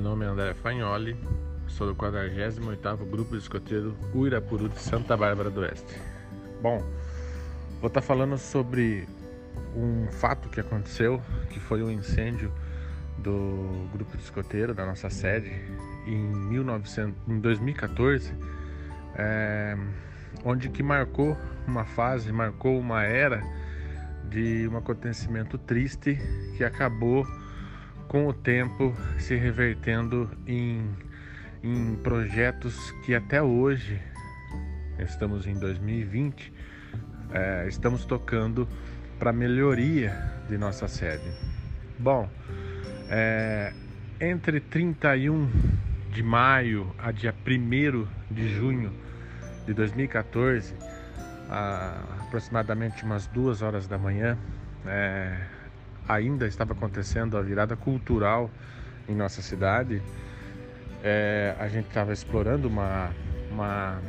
Meu nome é André Fagnoli, sou do 48º Grupo de Escoteiro Uirapuru de Santa Bárbara do Oeste. Bom, vou estar falando sobre um fato que aconteceu, que foi o um incêndio do Grupo de Escoteiro, da nossa sede, em, 1900, em 2014, é, onde que marcou uma fase, marcou uma era de um acontecimento triste que acabou com o tempo se revertendo em, em projetos que até hoje, estamos em 2020, é, estamos tocando para melhoria de nossa sede. Bom, é, entre 31 de maio a dia 1 de junho de 2014, a, aproximadamente umas duas horas da manhã, é, ainda estava acontecendo a virada cultural em nossa cidade, é, a gente estava explorando uma, uma,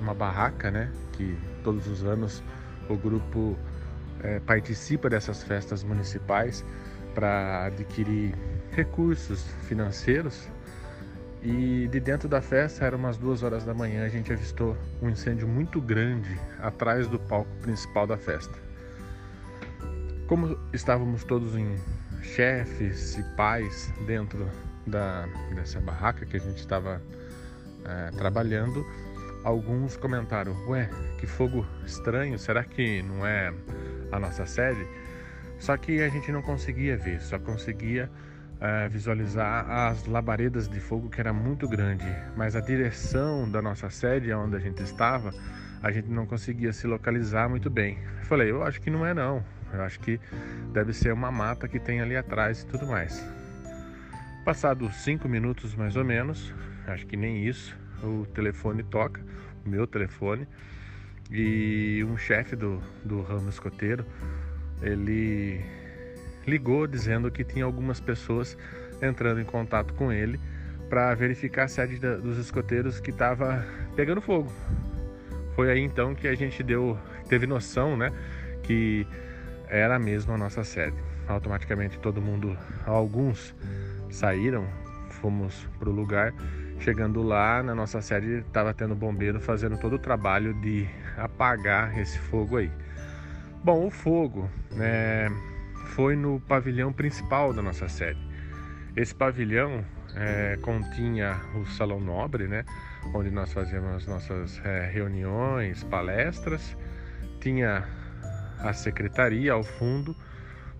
uma barraca, né? Que todos os anos o grupo é, participa dessas festas municipais para adquirir recursos financeiros. E de dentro da festa, eram umas duas horas da manhã, a gente avistou um incêndio muito grande atrás do palco principal da festa. Como estávamos todos em chefes e pais dentro da, dessa barraca que a gente estava é, trabalhando, alguns comentaram: Ué, que fogo estranho, será que não é a nossa sede? Só que a gente não conseguia ver, só conseguia é, visualizar as labaredas de fogo que era muito grande, mas a direção da nossa sede, onde a gente estava, a gente não conseguia se localizar muito bem. Eu falei, eu acho que não é não, eu acho que deve ser uma mata que tem ali atrás e tudo mais. Passados cinco minutos mais ou menos, acho que nem isso, o telefone toca, o meu telefone, e um chefe do, do ramo escoteiro, ele ligou dizendo que tinha algumas pessoas entrando em contato com ele para verificar a sede da, dos escoteiros que estava pegando fogo. Foi aí então que a gente deu, teve noção, né, que era mesmo a nossa sede. Automaticamente todo mundo, alguns saíram, fomos para o lugar. Chegando lá, na nossa sede estava tendo bombeiro fazendo todo o trabalho de apagar esse fogo aí. Bom, o fogo é, foi no pavilhão principal da nossa sede. Esse pavilhão é, continha o salão nobre, né, onde nós fazíamos as nossas é, reuniões, palestras. Tinha a secretaria ao fundo,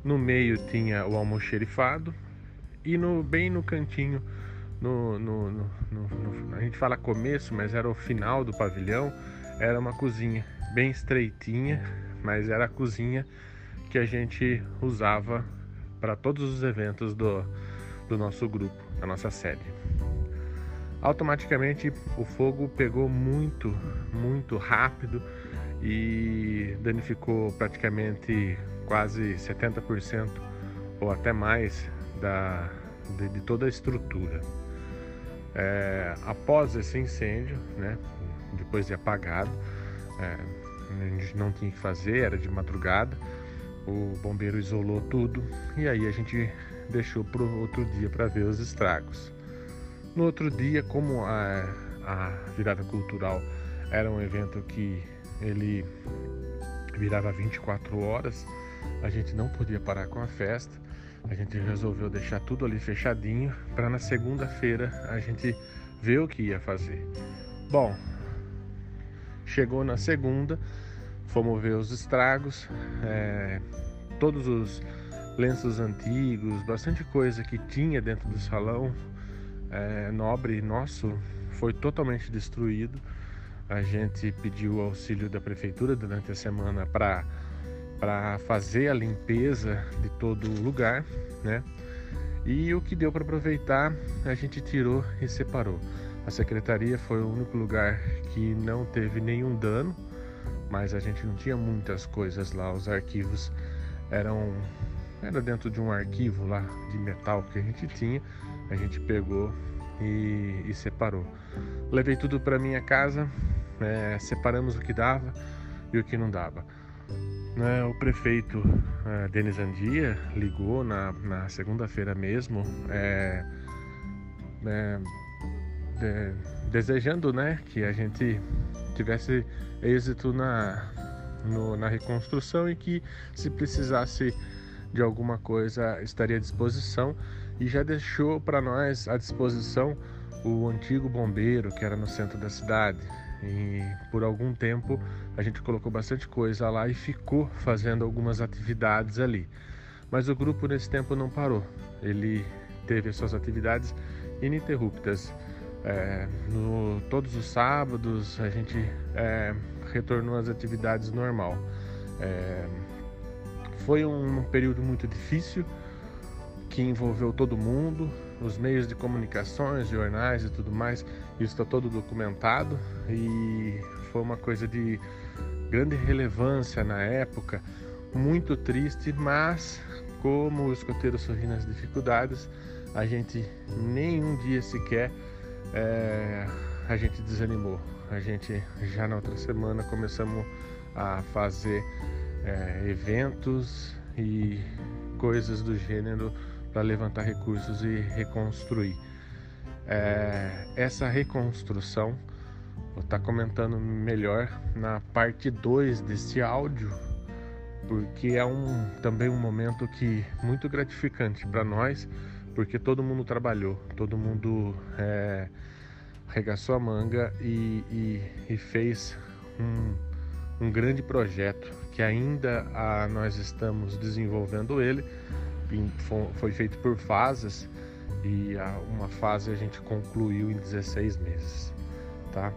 no meio tinha o almoxerifado. E no, bem no cantinho, no, no, no, a gente fala começo, mas era o final do pavilhão, era uma cozinha bem estreitinha, mas era a cozinha que a gente usava para todos os eventos do, do nosso grupo, da nossa sede. Automaticamente o fogo pegou muito, muito rápido e danificou praticamente quase 70% ou até mais da, de, de toda a estrutura. É, após esse incêndio, né, depois de apagado, é, a gente não tinha que fazer, era de madrugada, o bombeiro isolou tudo e aí a gente deixou para outro dia para ver os estragos. No outro dia, como a, a virada cultural era um evento que ele virava 24 horas, a gente não podia parar com a festa. A gente resolveu deixar tudo ali fechadinho para na segunda-feira a gente ver o que ia fazer. Bom, chegou na segunda, fomos ver os estragos, é, todos os lenços antigos, bastante coisa que tinha dentro do salão é, nobre nosso foi totalmente destruído. A gente pediu auxílio da prefeitura durante a semana para para fazer a limpeza de todo o lugar, né? E o que deu para aproveitar, a gente tirou e separou. A secretaria foi o único lugar que não teve nenhum dano, mas a gente não tinha muitas coisas lá. Os arquivos eram era dentro de um arquivo lá de metal que a gente tinha. A gente pegou e, e separou. Levei tudo para minha casa, é, separamos o que dava e o que não dava. Né, o prefeito é, Denis Andia ligou na, na segunda-feira mesmo, é, é, de, desejando né, que a gente tivesse êxito na, no, na reconstrução e que se precisasse de alguma coisa estaria à disposição e já deixou para nós à disposição o antigo bombeiro que era no centro da cidade. E por algum tempo a gente colocou bastante coisa lá e ficou fazendo algumas atividades ali. Mas o grupo nesse tempo não parou. Ele teve suas atividades ininterruptas. É, no, todos os sábados a gente é, retornou às atividades normal. É, foi um período muito difícil que envolveu todo mundo, os meios de comunicações, jornais e tudo mais. Isso está todo documentado e foi uma coisa de grande relevância na época, muito triste, mas como o escoteiro sorri nas dificuldades, a gente nenhum dia sequer é, a gente desanimou. A gente já na outra semana começamos a fazer é, eventos e coisas do gênero para levantar recursos e reconstruir. É, essa reconstrução, vou estar tá comentando melhor na parte 2 desse áudio, porque é um, também um momento que muito gratificante para nós, porque todo mundo trabalhou, todo mundo é, regaçou a manga e, e, e fez um, um, grande projeto que ainda a, nós estamos desenvolvendo ele. Foi feito por fases e a, uma fase a gente concluiu em 16 meses, tá?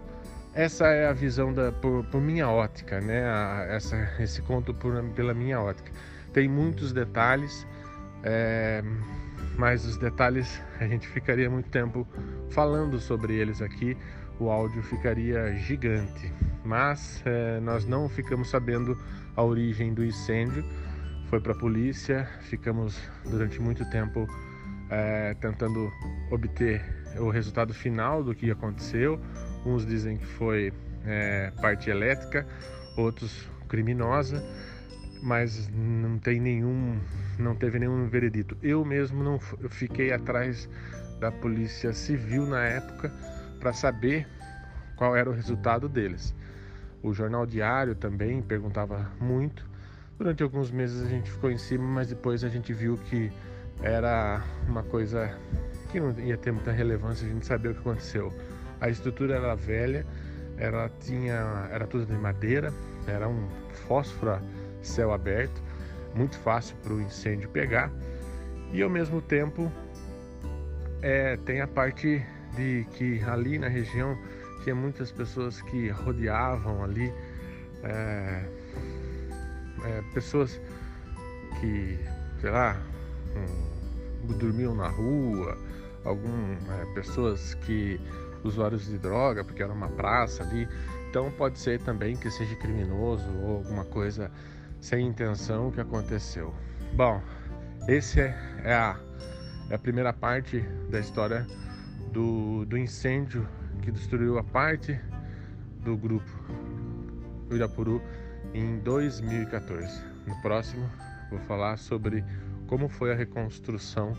Essa é a visão da, por, por minha ótica, né? A, essa, esse conto por, pela minha ótica. Tem muitos detalhes, é, mas os detalhes a gente ficaria muito tempo falando sobre eles aqui, o áudio ficaria gigante. Mas é, nós não ficamos sabendo a origem do incêndio, foi para a polícia, ficamos durante muito tempo é, tentando obter o resultado final do que aconteceu. Uns dizem que foi é, parte elétrica, outros criminosa mas não tem nenhum, não teve nenhum veredito. Eu mesmo não eu fiquei atrás da polícia civil na época para saber qual era o resultado deles. O jornal diário também perguntava muito. Durante alguns meses a gente ficou em cima, mas depois a gente viu que era uma coisa que não ia ter muita relevância, a gente sabia o que aconteceu. A estrutura era velha, ela tinha, era tudo de madeira, era um fósforo céu aberto, muito fácil para o incêndio pegar. E ao mesmo tempo é, tem a parte de que ali na região tinha muitas pessoas que rodeavam ali, é, é, pessoas que, sei lá, um, dormiam na rua, algum, é, pessoas que usuários de droga, porque era uma praça ali. Então pode ser também que seja criminoso ou alguma coisa sem intenção que aconteceu. Bom, esse é, é, a, é a primeira parte da história do, do incêndio que destruiu a parte do grupo Irapuru em 2014. No próximo, vou falar sobre como foi a reconstrução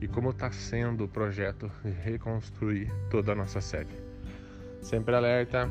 e como está sendo o projeto de reconstruir toda a nossa sede. Sempre alerta.